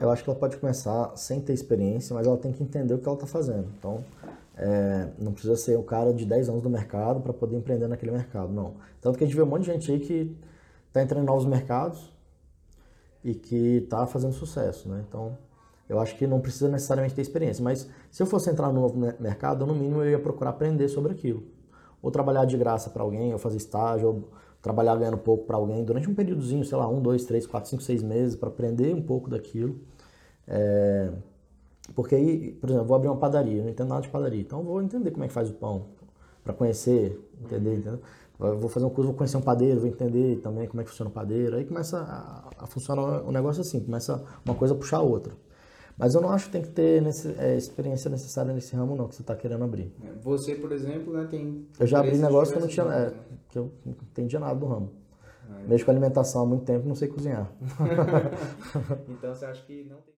Eu acho que ela pode começar sem ter experiência, mas ela tem que entender o que ela está fazendo. Então, é, não precisa ser o cara de 10 anos do mercado para poder empreender naquele mercado, não. Tanto que a gente vê um monte de gente aí que está entrando em novos mercados e que está fazendo sucesso, né? Então, eu acho que não precisa necessariamente ter experiência, mas se eu fosse entrar no novo mercado, no mínimo eu ia procurar aprender sobre aquilo. Ou trabalhar de graça para alguém, ou fazer estágio, ou trabalhar ganhando pouco para alguém durante um períodozinho, sei lá, um, dois, três, quatro, cinco, seis meses para aprender um pouco daquilo. É, porque aí, por exemplo, vou abrir uma padaria, não entendo nada de padaria, então vou entender como é que faz o pão, para conhecer, entender, entendeu? vou fazer um curso, vou conhecer um padeiro, vou entender também como é que funciona o padeiro, aí começa a, a funcionar o negócio assim, começa uma coisa a puxar a outra. Mas eu não acho que tem que ter nesse, é, experiência necessária nesse ramo não, que você está querendo abrir. Você, por exemplo, né, tem... Eu já abri negócio que eu não tinha, é, que eu não entendia nada do ramo. Ah, Mexo com alimentação há muito tempo, não sei cozinhar. então você acha que não tem...